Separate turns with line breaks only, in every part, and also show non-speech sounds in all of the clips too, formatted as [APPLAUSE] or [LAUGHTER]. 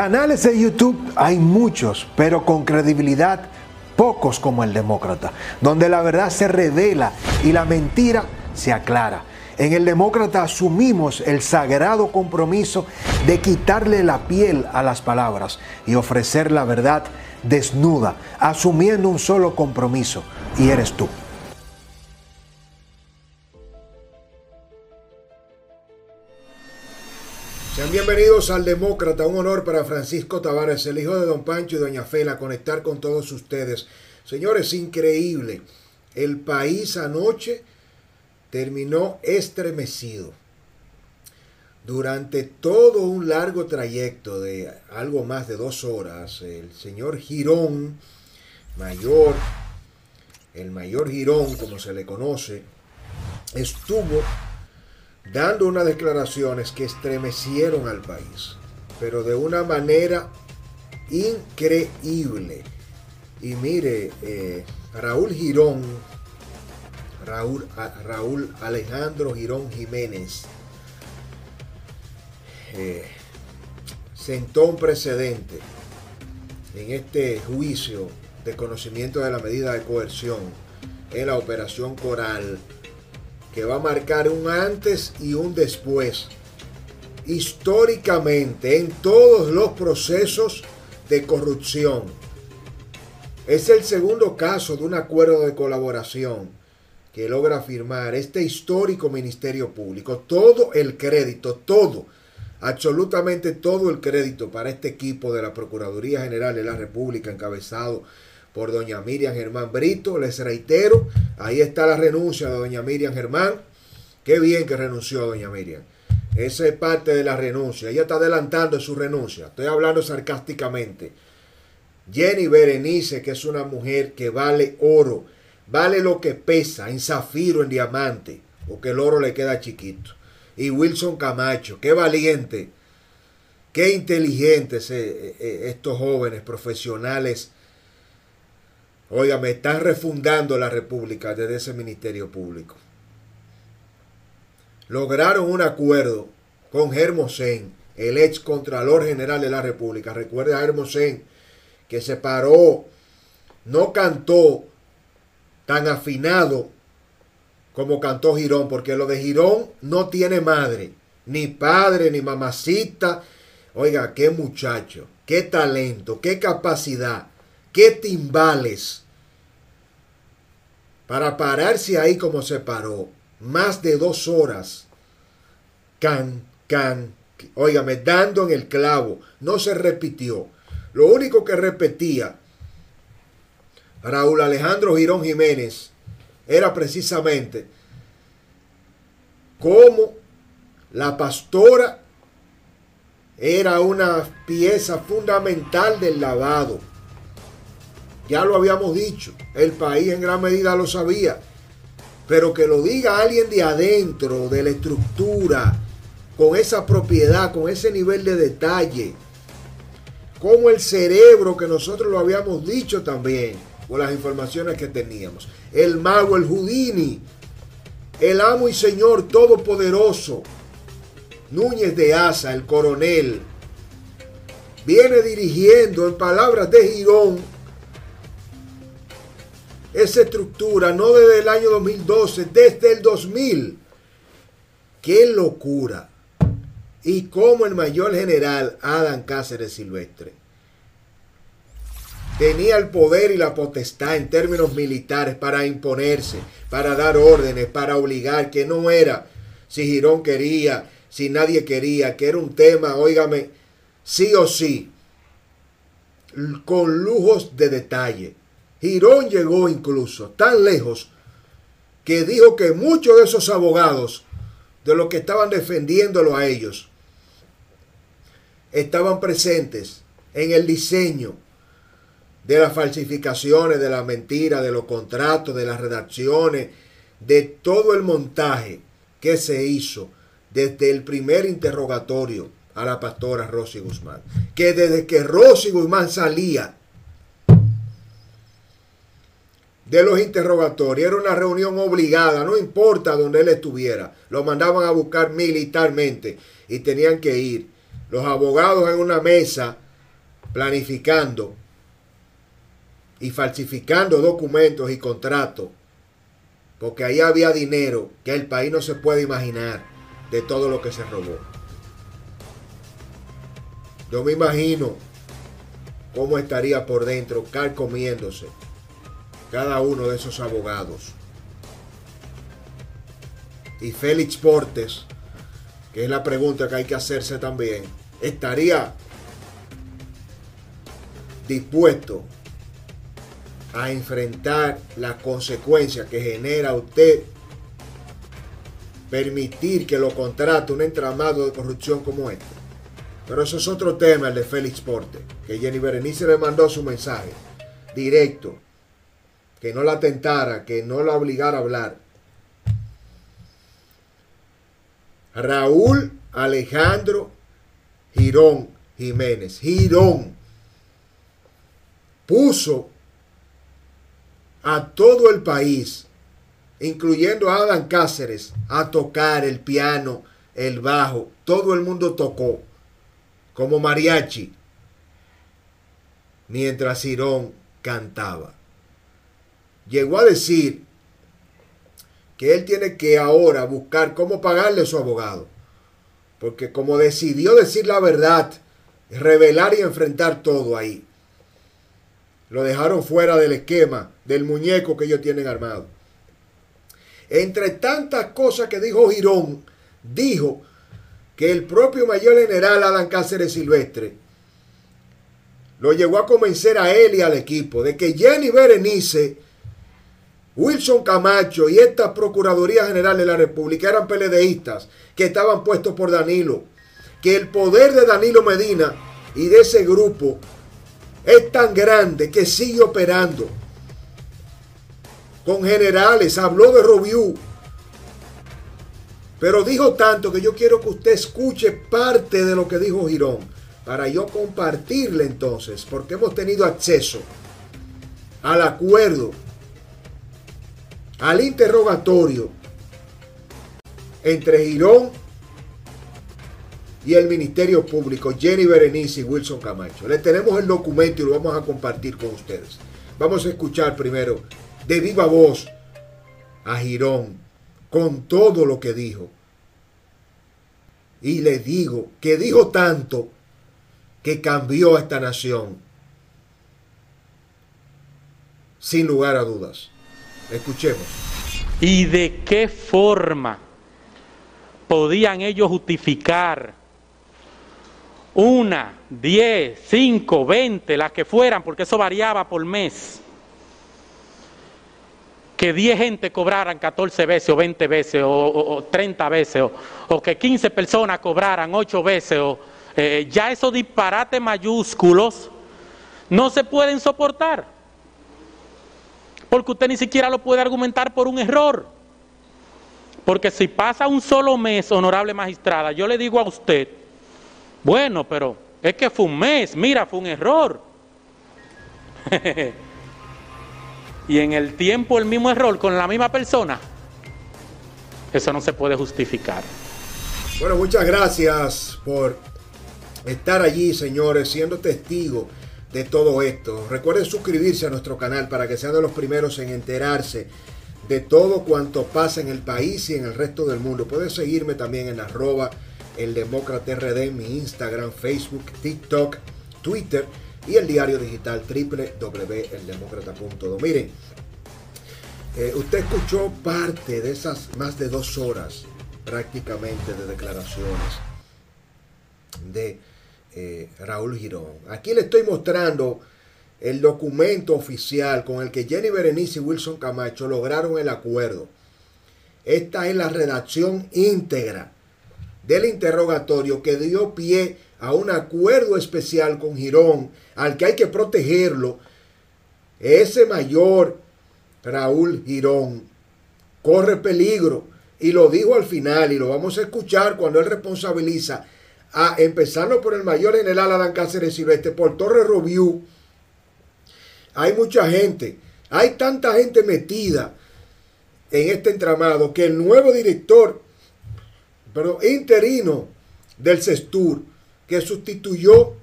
Canales de YouTube hay muchos, pero con credibilidad pocos como el Demócrata, donde la verdad se revela y la mentira se aclara. En el Demócrata asumimos el sagrado compromiso de quitarle la piel a las palabras y ofrecer la verdad desnuda, asumiendo un solo compromiso, y eres tú. Bienvenidos al Demócrata, un honor para Francisco Tavares, el hijo de Don Pancho y Doña Fela, conectar con todos ustedes. Señores, increíble. El país anoche terminó estremecido. Durante todo un largo trayecto de algo más de dos horas, el señor Girón, mayor, el mayor Girón, como se le conoce, estuvo dando unas declaraciones que estremecieron al país, pero de una manera increíble. Y mire, eh, Raúl Girón, Raúl, Raúl Alejandro Girón Jiménez, eh, sentó un precedente en este juicio de conocimiento de la medida de coerción en la operación Coral que va a marcar un antes y un después históricamente en todos los procesos de corrupción. Es el segundo caso de un acuerdo de colaboración que logra firmar este histórico Ministerio Público. Todo el crédito, todo, absolutamente todo el crédito para este equipo de la Procuraduría General de la República encabezado por doña Miriam Germán Brito. Les reitero, ahí está la renuncia de doña Miriam Germán. Qué bien que renunció doña Miriam. Esa es parte de la renuncia. Ella está adelantando su renuncia. Estoy hablando sarcásticamente. Jenny Berenice, que es una mujer que vale oro, vale lo que pesa en zafiro, en diamante, porque el oro le queda chiquito. Y Wilson Camacho, qué valiente, qué inteligentes eh, eh, estos jóvenes profesionales Oiga, me están refundando la República desde ese Ministerio Público. Lograron un acuerdo con Hermosén, el ex Contralor General de la República. Recuerda a Hermosén que se paró, no cantó tan afinado como cantó Girón, porque lo de Girón no tiene madre, ni padre, ni mamacita. Oiga, qué muchacho, qué talento, qué capacidad qué timbales para pararse ahí como se paró, más de dos horas, can, can, óigame, dando en el clavo, no se repitió. Lo único que repetía Raúl Alejandro Girón Jiménez era precisamente cómo la pastora era una pieza fundamental del lavado ya lo habíamos dicho, el país en gran medida lo sabía. Pero que lo diga alguien de adentro, de la estructura, con esa propiedad, con ese nivel de detalle, como el cerebro que nosotros lo habíamos dicho también, con las informaciones que teníamos. El mago, el Houdini, el amo y señor todopoderoso, Núñez de Asa, el coronel, viene dirigiendo en palabras de Girón esa estructura, no desde el año 2012, desde el 2000. ¡Qué locura! Y como el mayor general Adam Cáceres Silvestre tenía el poder y la potestad en términos militares para imponerse, para dar órdenes, para obligar, que no era si Girón quería, si nadie quería, que era un tema, óigame, sí o sí, con lujos de detalle. Girón llegó incluso tan lejos que dijo que muchos de esos abogados, de los que estaban defendiéndolo a ellos, estaban presentes en el diseño de las falsificaciones, de las mentiras, de los contratos, de las redacciones, de todo el montaje que se hizo desde el primer interrogatorio a la pastora Rosy Guzmán. Que desde que Rosy Guzmán salía de los interrogatorios. Era una reunión obligada, no importa donde él estuviera. Lo mandaban a buscar militarmente y tenían que ir. Los abogados en una mesa planificando y falsificando documentos y contratos, porque ahí había dinero que el país no se puede imaginar de todo lo que se robó. Yo me imagino cómo estaría por dentro carcomiéndose cada uno de esos abogados. Y Félix Portes, que es la pregunta que hay que hacerse también, estaría dispuesto a enfrentar las consecuencias que genera usted permitir que lo contrate un entramado de corrupción como este. Pero eso es otro tema, el de Félix Porte, que Jenny Berenice le mandó su mensaje directo, que no la tentara, que no la obligara a hablar. Raúl Alejandro Girón Jiménez, Girón, puso a todo el país, incluyendo a Adam Cáceres, a tocar el piano, el bajo, todo el mundo tocó como mariachi, mientras Cirón cantaba. Llegó a decir que él tiene que ahora buscar cómo pagarle a su abogado, porque como decidió decir la verdad, revelar y enfrentar todo ahí, lo dejaron fuera del esquema del muñeco que ellos tienen armado. Entre tantas cosas que dijo Girón, dijo que el propio mayor general Adán Cáceres Silvestre lo llegó a convencer a él y al equipo de que Jenny Berenice, Wilson Camacho y esta Procuraduría General de la República eran peledeístas que estaban puestos por Danilo, que el poder de Danilo Medina y de ese grupo es tan grande que sigue operando. Con generales, habló de Robiú, pero dijo tanto que yo quiero que usted escuche parte de lo que dijo Girón para yo compartirle entonces, porque hemos tenido acceso al acuerdo, al interrogatorio entre Girón y el Ministerio Público, Jenny Berenice y Wilson Camacho. Le tenemos el documento y lo vamos a compartir con ustedes. Vamos a escuchar primero de viva voz a Girón con todo lo que dijo. Y le digo que dijo tanto que cambió a esta nación. Sin lugar a dudas. Escuchemos.
¿Y de qué forma podían ellos justificar una, diez, cinco, veinte, las que fueran, porque eso variaba por mes? que 10 gente cobraran 14 veces o 20 veces o, 30 veces o, que 15 personas cobraran 8 veces o eh, ya esos disparates mayúsculos no se pueden soportar porque usted ni siquiera lo puede argumentar por un error porque si pasa un solo mes honorable magistrada yo le digo a usted bueno pero es que fue un mes mira fue un error [LAUGHS] y en el tiempo el mismo error con la misma persona, eso no se puede justificar.
Bueno, muchas gracias por estar allí, señores, siendo testigos de todo esto. Recuerden suscribirse a nuestro canal para que sean de los primeros en enterarse de todo cuanto pasa en el país y en el resto del mundo. Pueden seguirme también en arroba el demócrata RD mi Instagram, Facebook, TikTok, Twitter y el diario digital www.eldemócrata.do. Miren, eh, usted escuchó parte de esas más de dos horas prácticamente de declaraciones de eh, Raúl Girón. Aquí le estoy mostrando el documento oficial con el que Jenny Berenice y Wilson Camacho lograron el acuerdo. Esta es la redacción íntegra del interrogatorio que dio pie a un acuerdo especial con Girón, al que hay que protegerlo, ese mayor Raúl Girón corre peligro y lo dijo al final y lo vamos a escuchar cuando él responsabiliza a empezarlo por el mayor general Adán Cáceres Silvestre, por Torre Robiú. Hay mucha gente, hay tanta gente metida en este entramado que el nuevo director, interino del CESTUR, que sustituyó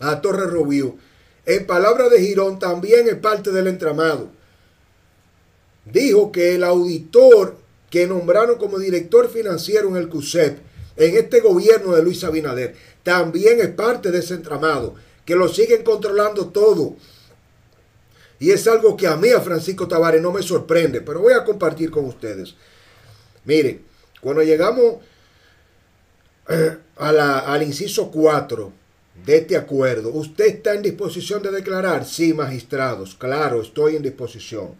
a Torre Rubio, en palabras de Girón, también es parte del entramado. Dijo que el auditor que nombraron como director financiero en el CUSEP, en este gobierno de Luis Abinader, también es parte de ese entramado, que lo siguen controlando todo. Y es algo que a mí, a Francisco Tavares, no me sorprende, pero voy a compartir con ustedes. Mire, cuando llegamos eh, al inciso 4 de este acuerdo, ¿usted está en disposición de declarar? Sí, magistrados, claro, estoy en disposición.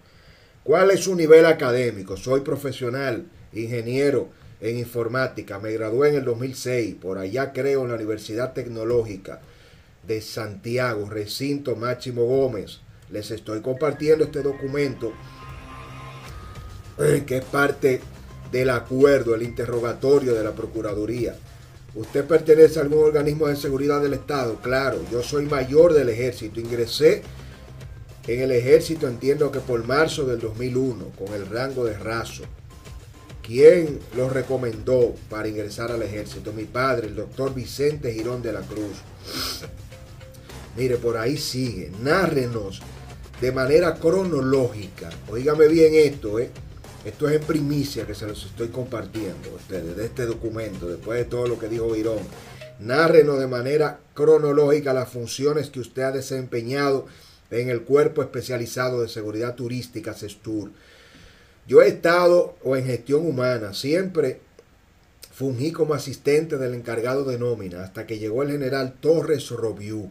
¿Cuál es su nivel académico? Soy profesional, ingeniero en informática, me gradué en el 2006, por allá creo en la Universidad Tecnológica de Santiago, recinto Máximo Gómez. Les estoy compartiendo este documento eh, que es parte del acuerdo, el interrogatorio de la Procuraduría. ¿Usted pertenece a algún organismo de seguridad del Estado? Claro, yo soy mayor del ejército. Ingresé en el ejército, entiendo que por marzo del 2001, con el rango de raso. ¿Quién lo recomendó para ingresar al ejército? Mi padre, el doctor Vicente Girón de la Cruz. Mire, por ahí sigue. Nárrenos de manera cronológica. Oígame bien esto, ¿eh? Esto es en primicia que se los estoy compartiendo a ustedes de este documento, después de todo lo que dijo Virón. Nárrenos de manera cronológica las funciones que usted ha desempeñado en el Cuerpo Especializado de Seguridad Turística, CESTUR. Yo he estado o en gestión humana, siempre fungí como asistente del encargado de nómina hasta que llegó el general Torres Robiú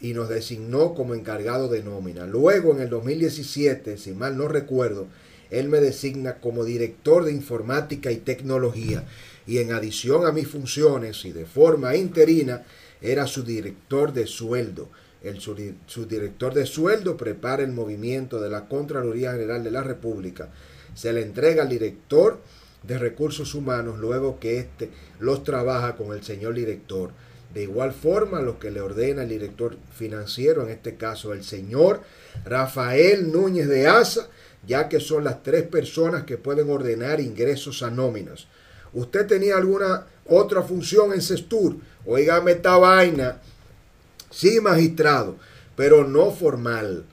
y nos designó como encargado de nómina. Luego, en el 2017, si mal no recuerdo, él me designa como director de informática y tecnología y en adición a mis funciones y de forma interina era su director de sueldo. El subdirector de sueldo prepara el movimiento de la Contraloría General de la República. Se le entrega al director de recursos humanos luego que éste los trabaja con el señor director. De igual forma, lo que le ordena el director financiero, en este caso el señor Rafael Núñez de Asa, ya que son las tres personas que pueden ordenar ingresos a. ¿Usted tenía alguna otra función en Cestur? Oígame esta vaina. Sí, magistrado, pero no formal.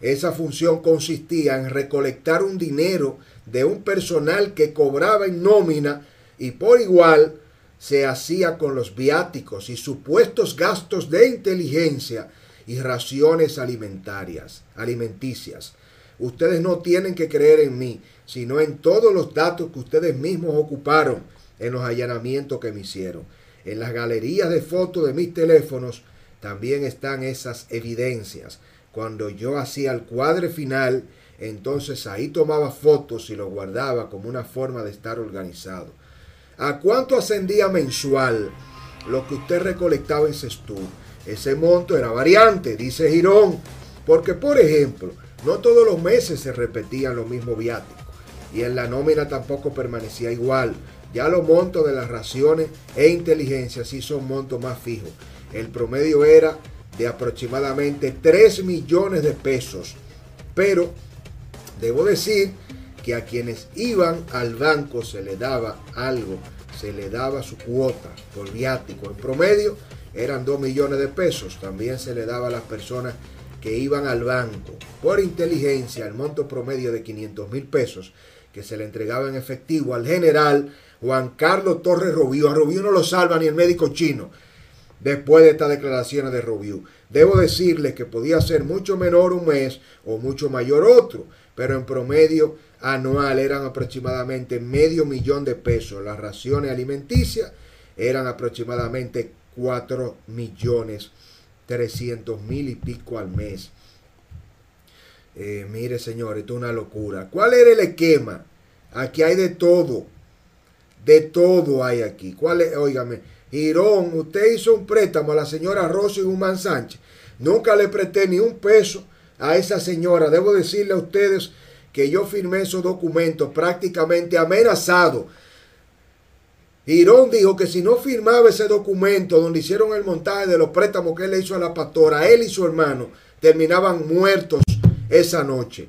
Esa función consistía en recolectar un dinero de un personal que cobraba en nómina y por igual se hacía con los viáticos y supuestos gastos de inteligencia y raciones alimentarias, alimenticias. Ustedes no tienen que creer en mí, sino en todos los datos que ustedes mismos ocuparon en los allanamientos que me hicieron. En las galerías de fotos de mis teléfonos también están esas evidencias. Cuando yo hacía el cuadre final, entonces ahí tomaba fotos y lo guardaba como una forma de estar organizado. ¿A cuánto ascendía mensual lo que usted recolectaba en Sestú? Ese monto era variante, dice Girón, porque por ejemplo, no todos los meses se repetían los mismos viáticos y en la nómina tampoco permanecía igual. Ya los montos de las raciones e inteligencia sí son montos más fijos. El promedio era de aproximadamente 3 millones de pesos. Pero debo decir que a quienes iban al banco se le daba algo, se le daba su cuota por viático. En promedio eran 2 millones de pesos. También se le daba a las personas que iban al banco por inteligencia el monto promedio de 500 mil pesos que se le entregaba en efectivo al general Juan Carlos Torres Robiú. A Robiú no lo salva ni el médico chino después de estas declaraciones de Robiú. Debo decirles que podía ser mucho menor un mes o mucho mayor otro, pero en promedio anual eran aproximadamente medio millón de pesos. Las raciones alimenticias eran aproximadamente 4 millones 300 mil y pico al mes. Eh, mire, señor, esto es una locura. ¿Cuál era el esquema? Aquí hay de todo. De todo hay aquí. ¿Cuál es? Óigame, Girón, usted hizo un préstamo a la señora Rosy Guzmán Sánchez. Nunca le presté ni un peso a esa señora. Debo decirle a ustedes que yo firmé esos documentos prácticamente amenazado Girón dijo que si no firmaba ese documento donde hicieron el montaje de los préstamos que él le hizo a la pastora, él y su hermano terminaban muertos esa noche.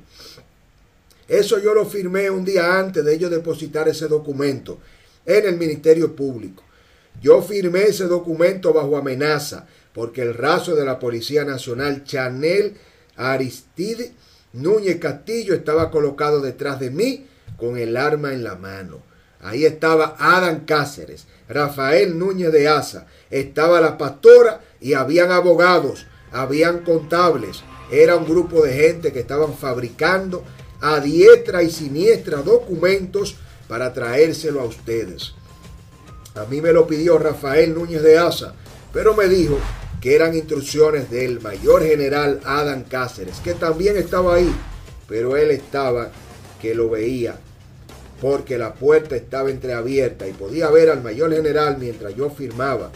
Eso yo lo firmé un día antes de ellos depositar ese documento en el Ministerio Público. Yo firmé ese documento bajo amenaza porque el raso de la Policía Nacional, Chanel Aristide Núñez Castillo, estaba colocado detrás de mí con el arma en la mano. Ahí estaba Adam Cáceres, Rafael Núñez de Asa, estaba la pastora y habían abogados, habían contables. Era un grupo de gente que estaban fabricando a diestra y siniestra documentos para traérselo a ustedes. A mí me lo pidió Rafael Núñez de Asa, pero me dijo que eran instrucciones del mayor general Adam Cáceres, que también estaba ahí, pero él estaba que lo veía, porque la puerta estaba entreabierta y podía ver al mayor general mientras yo firmaba.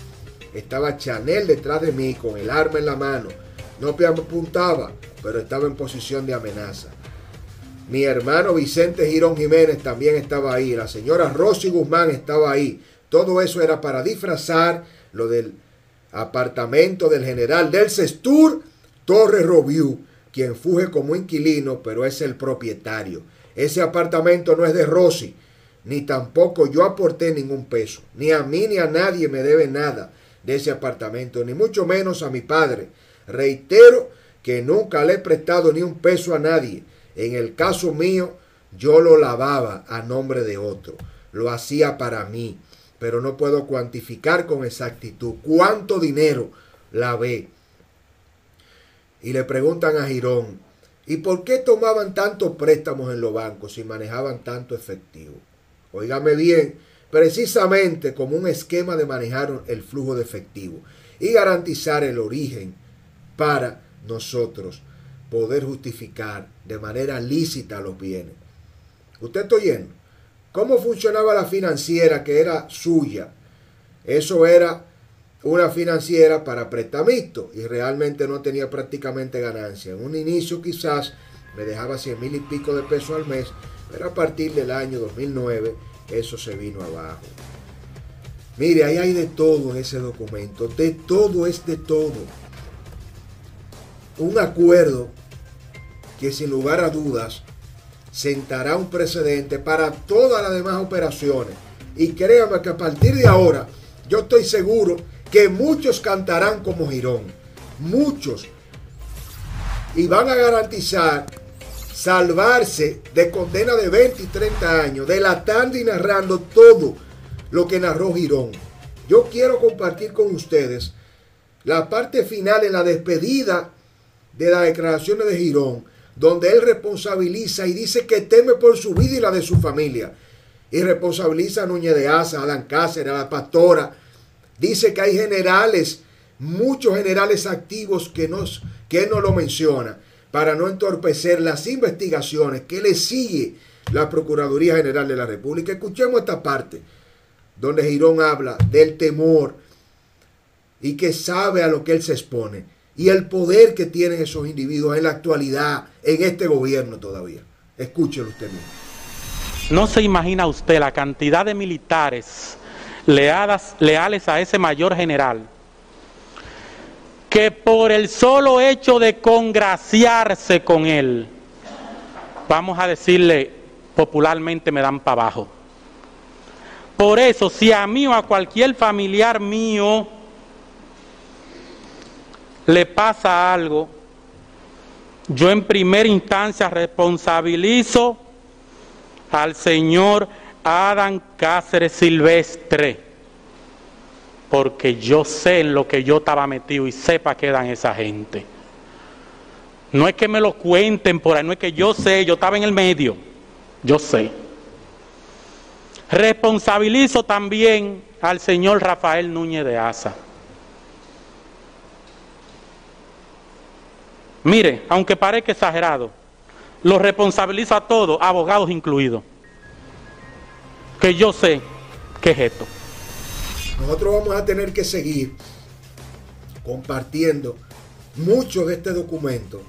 Estaba Chanel detrás de mí con el arma en la mano. No me apuntaba, pero estaba en posición de amenaza. Mi hermano Vicente Girón Jiménez también estaba ahí. La señora Rosy Guzmán estaba ahí. Todo eso era para disfrazar lo del apartamento del general del Cestur, Torres Robiu, quien fuge como inquilino, pero es el propietario. Ese apartamento no es de Rosy, ni tampoco yo aporté ningún peso. Ni a mí ni a nadie me debe nada de ese apartamento, ni mucho menos a mi padre. Reitero que nunca le he prestado ni un peso a nadie. En el caso mío, yo lo lavaba a nombre de otro. Lo hacía para mí pero no puedo cuantificar con exactitud cuánto dinero la ve. Y le preguntan a Girón, ¿y por qué tomaban tantos préstamos en los bancos y manejaban tanto efectivo? Óigame bien, precisamente como un esquema de manejar el flujo de efectivo y garantizar el origen para nosotros poder justificar de manera lícita los bienes. ¿Usted está oyendo? ¿Cómo funcionaba la financiera que era suya? Eso era una financiera para prestamistas y realmente no tenía prácticamente ganancia. En un inicio quizás me dejaba 100 mil y pico de pesos al mes, pero a partir del año 2009 eso se vino abajo. Mire, ahí hay de todo en ese documento, de todo es de todo. Un acuerdo que sin lugar a dudas sentará un precedente para todas las demás operaciones. Y créame que a partir de ahora, yo estoy seguro que muchos cantarán como Girón. Muchos. Y van a garantizar salvarse de condena de 20 y 30 años, delatando y narrando todo lo que narró Girón. Yo quiero compartir con ustedes la parte final en la despedida de las declaraciones de Girón donde él responsabiliza y dice que teme por su vida y la de su familia. Y responsabiliza a Núñez de Asa, a Adán Cáceres, a la pastora. Dice que hay generales, muchos generales activos que, nos, que no lo menciona, para no entorpecer las investigaciones que le sigue la Procuraduría General de la República. Escuchemos esta parte, donde Girón habla del temor y que sabe a lo que él se expone y el poder que tienen esos individuos en la actualidad, en este gobierno todavía. Escúchelo usted mismo.
No se imagina usted la cantidad de militares leales a ese mayor general que por el solo hecho de congraciarse con él, vamos a decirle popularmente me dan para abajo. Por eso, si a mí o a cualquier familiar mío le pasa algo, yo en primera instancia responsabilizo al señor Adán Cáceres Silvestre, porque yo sé en lo que yo estaba metido y sepa que dan esa gente. No es que me lo cuenten por ahí, no es que yo sé, yo estaba en el medio, yo sé. Responsabilizo también al señor Rafael Núñez de Asa Mire, aunque parezca exagerado, lo responsabilizo a todos, abogados incluidos. Que yo sé que es esto.
Nosotros vamos a tener que seguir compartiendo mucho de este documento,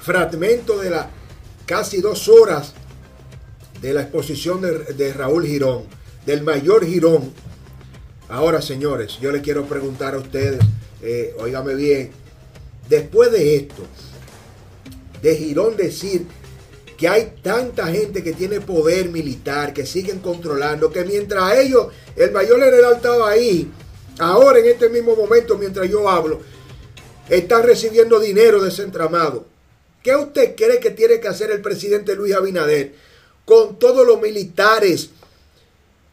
fragmento de las casi dos horas de la exposición de, Raúl Girón, del mayor Girón. Ahora, señores, yo le quiero preguntar a ustedes, eh, óigame bien, después de esto, de Girón decir que hay tanta gente que tiene poder militar, que siguen controlando, que mientras ellos, el mayor general estaba ahí, ahora en este mismo momento, mientras yo hablo, están recibiendo dinero de ese entramado. ¿Qué usted cree que tiene que hacer el presidente Luis Abinader con todos los militares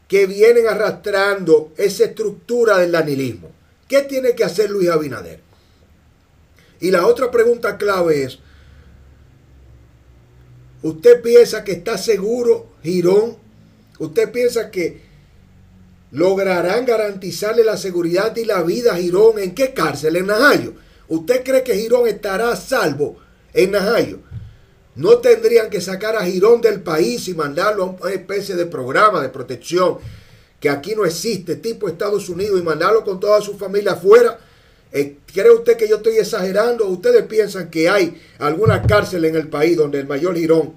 que vienen arrastrando esa estructura del danilismo? ¿Qué tiene que hacer Luis Abinader? Y la otra pregunta clave es, ¿usted piensa que está seguro Girón? ¿Usted piensa que lograrán garantizarle la seguridad y la vida a Girón? ¿En qué cárcel? En Najayo. ¿Usted cree que Girón estará salvo en Najayo? No tendrían que sacar a Girón del país y mandarlo a una especie de programa de protección que aquí no existe, tipo Estados Unidos, y mandarlo con toda su familia afuera. Eh, ¿Cree usted que yo estoy exagerando? ¿Ustedes piensan que hay alguna cárcel en el país donde el mayor Girón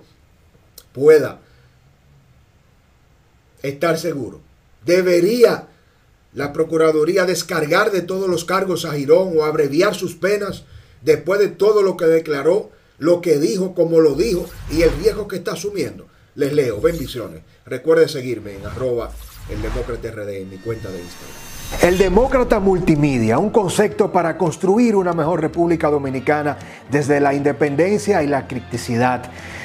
pueda estar seguro? ¿Debería la Procuraduría descargar de todos los cargos a Girón o abreviar sus penas después de todo lo que declaró, lo que dijo, como lo dijo y el riesgo que está asumiendo? Les leo, bendiciones. Recuerden seguirme en arroba el Demócrata en mi cuenta de Instagram.
El Demócrata Multimedia, un concepto para construir una mejor República Dominicana desde la independencia y la criticidad.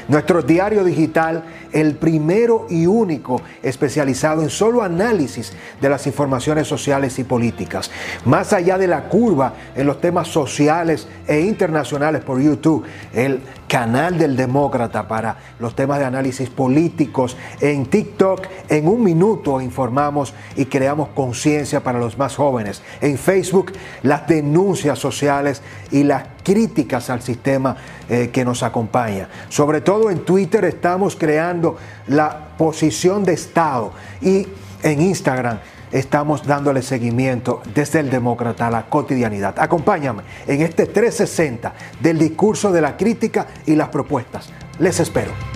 Nuestro diario digital, el primero y único especializado en solo análisis de las informaciones sociales y políticas. Más allá de la curva en los temas sociales e internacionales por YouTube, el canal del demócrata para los temas de análisis políticos. En TikTok, en un minuto informamos y creamos conciencia para los más jóvenes. En Facebook, las denuncias sociales y las críticas al sistema eh, que nos acompaña. Sobre todo en Twitter estamos creando la posición de Estado y en Instagram estamos dándole seguimiento desde el demócrata a la cotidianidad. Acompáñame en este 360 del discurso de la crítica y las propuestas. Les espero.